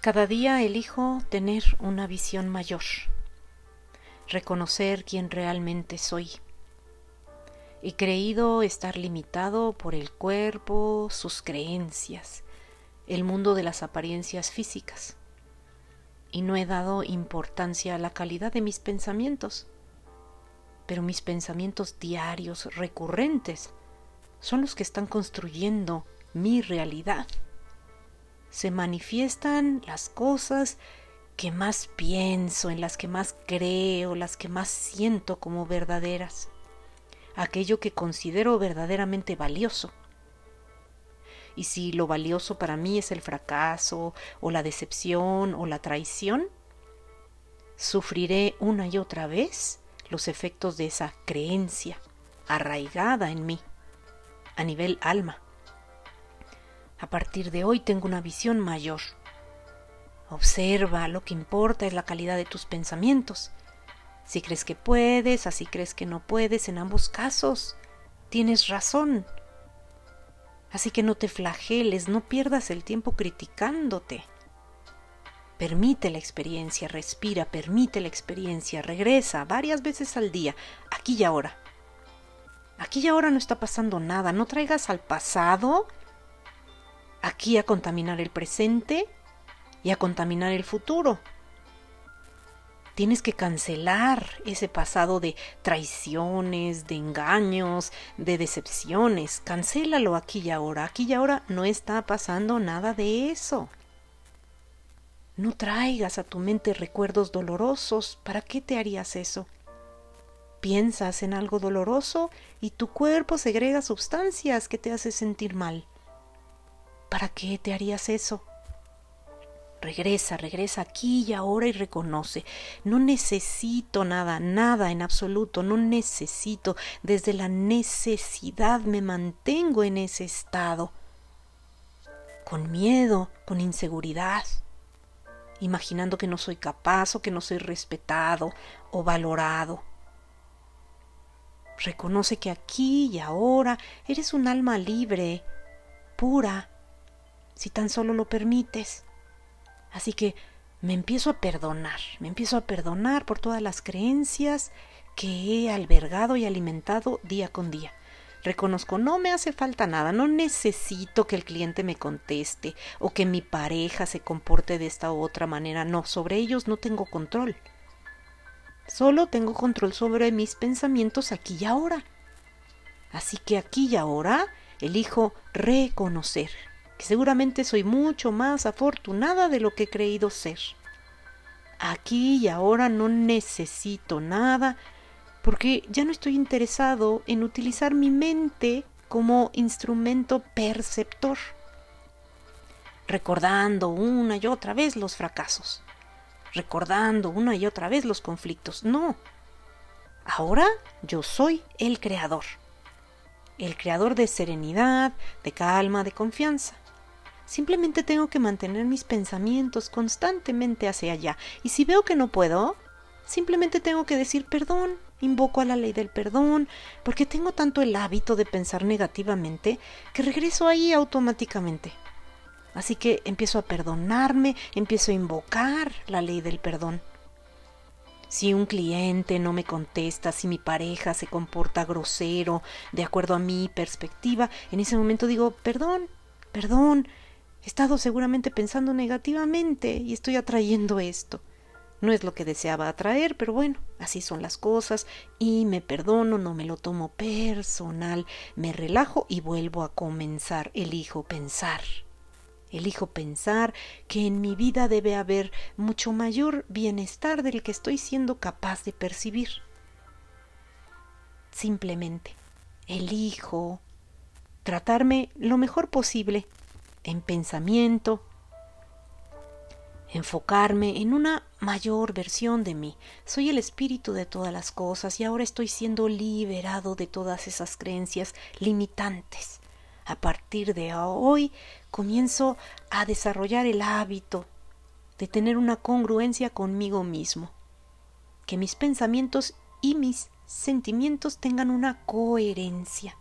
Cada día elijo tener una visión mayor, reconocer quién realmente soy. He creído estar limitado por el cuerpo, sus creencias, el mundo de las apariencias físicas, y no he dado importancia a la calidad de mis pensamientos. Pero mis pensamientos diarios, recurrentes, son los que están construyendo mi realidad se manifiestan las cosas que más pienso, en las que más creo, las que más siento como verdaderas, aquello que considero verdaderamente valioso. Y si lo valioso para mí es el fracaso o la decepción o la traición, sufriré una y otra vez los efectos de esa creencia arraigada en mí, a nivel alma. A partir de hoy tengo una visión mayor. Observa, lo que importa es la calidad de tus pensamientos. Si crees que puedes, así crees que no puedes, en ambos casos tienes razón. Así que no te flageles, no pierdas el tiempo criticándote. Permite la experiencia, respira, permite la experiencia, regresa varias veces al día, aquí y ahora. Aquí y ahora no está pasando nada, no traigas al pasado aquí a contaminar el presente y a contaminar el futuro. Tienes que cancelar ese pasado de traiciones, de engaños, de decepciones. Cancélalo aquí y ahora. Aquí y ahora no está pasando nada de eso. No traigas a tu mente recuerdos dolorosos. ¿Para qué te harías eso? Piensas en algo doloroso y tu cuerpo segrega sustancias que te hacen sentir mal. ¿Para qué te harías eso? Regresa, regresa aquí y ahora y reconoce. No necesito nada, nada en absoluto, no necesito. Desde la necesidad me mantengo en ese estado. Con miedo, con inseguridad, imaginando que no soy capaz o que no soy respetado o valorado. Reconoce que aquí y ahora eres un alma libre, pura, si tan solo lo permites. Así que me empiezo a perdonar, me empiezo a perdonar por todas las creencias que he albergado y alimentado día con día. Reconozco, no me hace falta nada, no necesito que el cliente me conteste o que mi pareja se comporte de esta u otra manera, no, sobre ellos no tengo control. Solo tengo control sobre mis pensamientos aquí y ahora. Así que aquí y ahora elijo reconocer, que seguramente soy mucho más afortunada de lo que he creído ser. Aquí y ahora no necesito nada porque ya no estoy interesado en utilizar mi mente como instrumento perceptor, recordando una y otra vez los fracasos, recordando una y otra vez los conflictos. No, ahora yo soy el creador, el creador de serenidad, de calma, de confianza. Simplemente tengo que mantener mis pensamientos constantemente hacia allá. Y si veo que no puedo, simplemente tengo que decir perdón, invoco a la ley del perdón, porque tengo tanto el hábito de pensar negativamente que regreso ahí automáticamente. Así que empiezo a perdonarme, empiezo a invocar la ley del perdón. Si un cliente no me contesta, si mi pareja se comporta grosero, de acuerdo a mi perspectiva, en ese momento digo, perdón, perdón, He estado seguramente pensando negativamente y estoy atrayendo esto. No es lo que deseaba atraer, pero bueno, así son las cosas y me perdono, no me lo tomo personal, me relajo y vuelvo a comenzar. Elijo pensar. Elijo pensar que en mi vida debe haber mucho mayor bienestar del que estoy siendo capaz de percibir. Simplemente elijo tratarme lo mejor posible en pensamiento, enfocarme en una mayor versión de mí. Soy el espíritu de todas las cosas y ahora estoy siendo liberado de todas esas creencias limitantes. A partir de hoy comienzo a desarrollar el hábito de tener una congruencia conmigo mismo, que mis pensamientos y mis sentimientos tengan una coherencia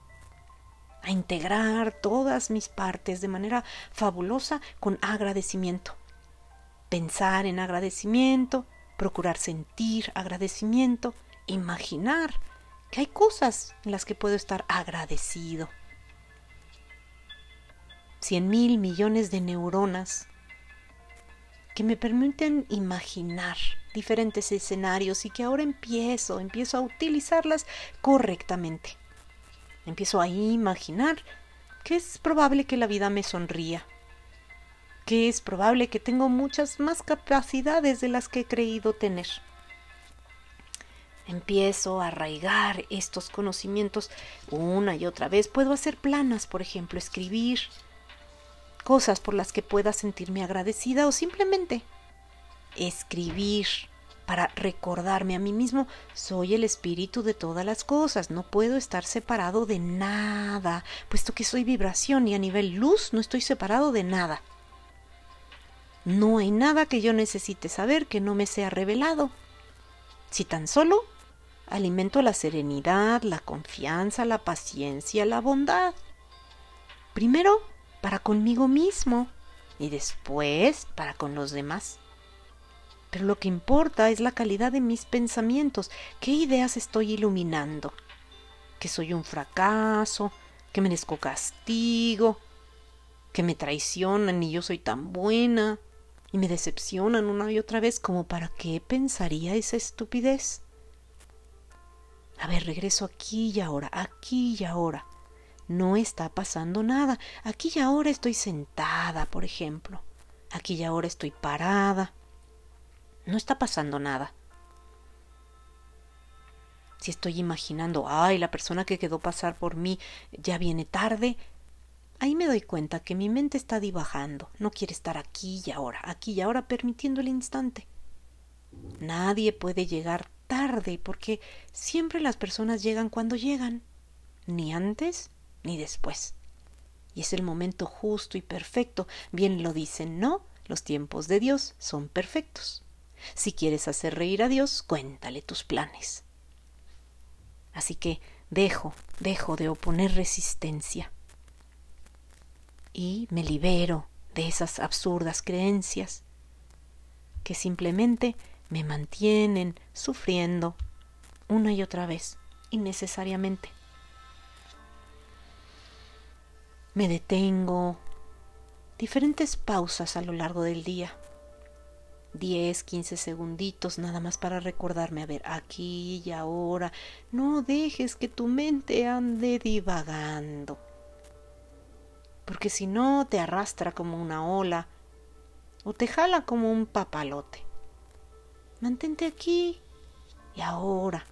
a integrar todas mis partes de manera fabulosa con agradecimiento. pensar en agradecimiento, procurar sentir agradecimiento, imaginar que hay cosas en las que puedo estar agradecido. Cien mil millones de neuronas que me permiten imaginar diferentes escenarios y que ahora empiezo, empiezo a utilizarlas correctamente. Empiezo a imaginar que es probable que la vida me sonría, que es probable que tengo muchas más capacidades de las que he creído tener. Empiezo a arraigar estos conocimientos una y otra vez. Puedo hacer planas, por ejemplo, escribir, cosas por las que pueda sentirme agradecida o simplemente escribir para recordarme a mí mismo, soy el espíritu de todas las cosas, no puedo estar separado de nada, puesto que soy vibración y a nivel luz no estoy separado de nada. No hay nada que yo necesite saber que no me sea revelado. Si tan solo alimento la serenidad, la confianza, la paciencia, la bondad. Primero, para conmigo mismo y después para con los demás. Lo que importa es la calidad de mis pensamientos, qué ideas estoy iluminando, que soy un fracaso, que merezco castigo, que me traicionan y yo soy tan buena, y me decepcionan una y otra vez como para qué pensaría esa estupidez. A ver, regreso aquí y ahora, aquí y ahora no está pasando nada. Aquí y ahora estoy sentada, por ejemplo. Aquí y ahora estoy parada. No está pasando nada. Si estoy imaginando, ay, la persona que quedó pasar por mí ya viene tarde, ahí me doy cuenta que mi mente está divagando, no quiere estar aquí y ahora, aquí y ahora permitiendo el instante. Nadie puede llegar tarde porque siempre las personas llegan cuando llegan, ni antes ni después. Y es el momento justo y perfecto. Bien lo dicen, ¿no? Los tiempos de Dios son perfectos. Si quieres hacer reír a Dios, cuéntale tus planes. Así que dejo, dejo de oponer resistencia. Y me libero de esas absurdas creencias que simplemente me mantienen sufriendo una y otra vez, innecesariamente. Me detengo. Diferentes pausas a lo largo del día. 10, 15 segunditos nada más para recordarme, a ver, aquí y ahora. No dejes que tu mente ande divagando. Porque si no, te arrastra como una ola o te jala como un papalote. Mantente aquí y ahora.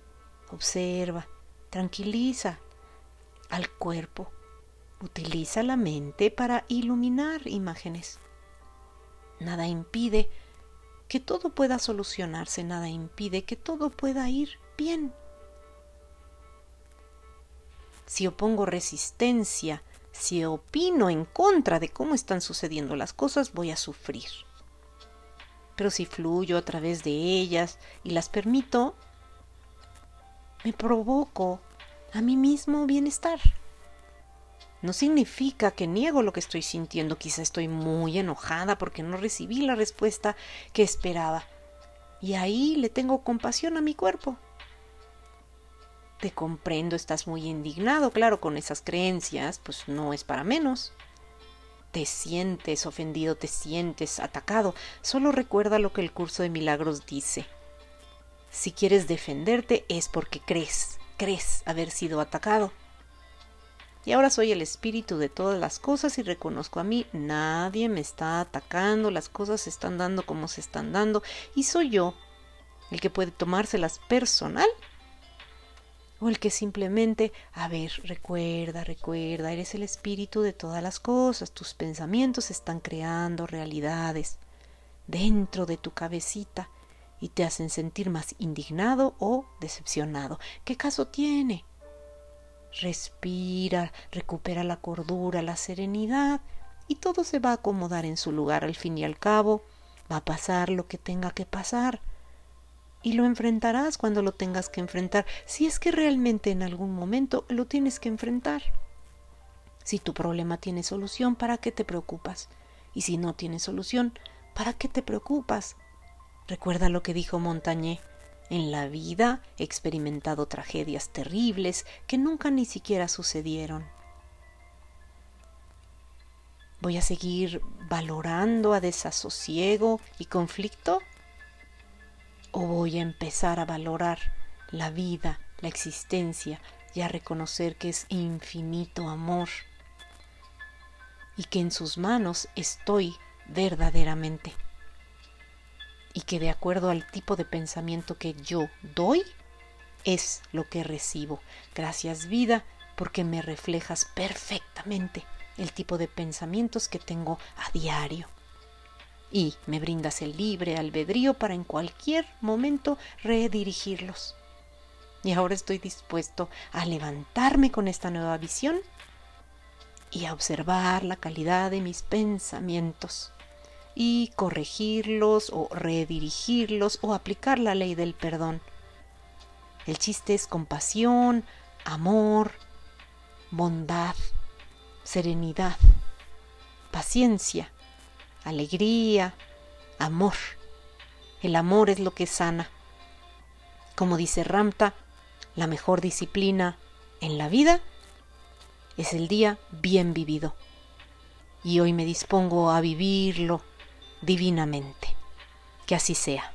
Observa, tranquiliza al cuerpo Utiliza la mente para iluminar imágenes. Nada impide que todo pueda solucionarse, nada impide que todo pueda ir bien. Si opongo resistencia, si opino en contra de cómo están sucediendo las cosas, voy a sufrir. Pero si fluyo a través de ellas y las permito, me provoco a mí mismo bienestar. No significa que niego lo que estoy sintiendo, quizá estoy muy enojada porque no recibí la respuesta que esperaba. Y ahí le tengo compasión a mi cuerpo. Te comprendo, estás muy indignado, claro, con esas creencias, pues no es para menos. Te sientes ofendido, te sientes atacado. Solo recuerda lo que el curso de milagros dice. Si quieres defenderte es porque crees, crees haber sido atacado y ahora soy el espíritu de todas las cosas y reconozco a mí, nadie me está atacando, las cosas se están dando como se están dando y soy yo el que puede tomárselas personal o el que simplemente, a ver, recuerda, recuerda, eres el espíritu de todas las cosas, tus pensamientos están creando realidades dentro de tu cabecita y te hacen sentir más indignado o decepcionado. ¿Qué caso tiene? Respira, recupera la cordura, la serenidad y todo se va a acomodar en su lugar al fin y al cabo. Va a pasar lo que tenga que pasar. Y lo enfrentarás cuando lo tengas que enfrentar, si es que realmente en algún momento lo tienes que enfrentar. Si tu problema tiene solución, ¿para qué te preocupas? Y si no tiene solución, ¿Para qué te preocupas? Recuerda lo que dijo Montagné. En la vida he experimentado tragedias terribles que nunca ni siquiera sucedieron. ¿Voy a seguir valorando a desasosiego y conflicto? ¿O voy a empezar a valorar la vida, la existencia y a reconocer que es infinito amor y que en sus manos estoy verdaderamente? Y que de acuerdo al tipo de pensamiento que yo doy, es lo que recibo. Gracias vida, porque me reflejas perfectamente el tipo de pensamientos que tengo a diario. Y me brindas el libre albedrío para en cualquier momento redirigirlos. Y ahora estoy dispuesto a levantarme con esta nueva visión y a observar la calidad de mis pensamientos y corregirlos o redirigirlos o aplicar la ley del perdón. El chiste es compasión, amor, bondad, serenidad, paciencia, alegría, amor. El amor es lo que sana. Como dice Ramta, la mejor disciplina en la vida es el día bien vivido. Y hoy me dispongo a vivirlo divinamente. Que así sea.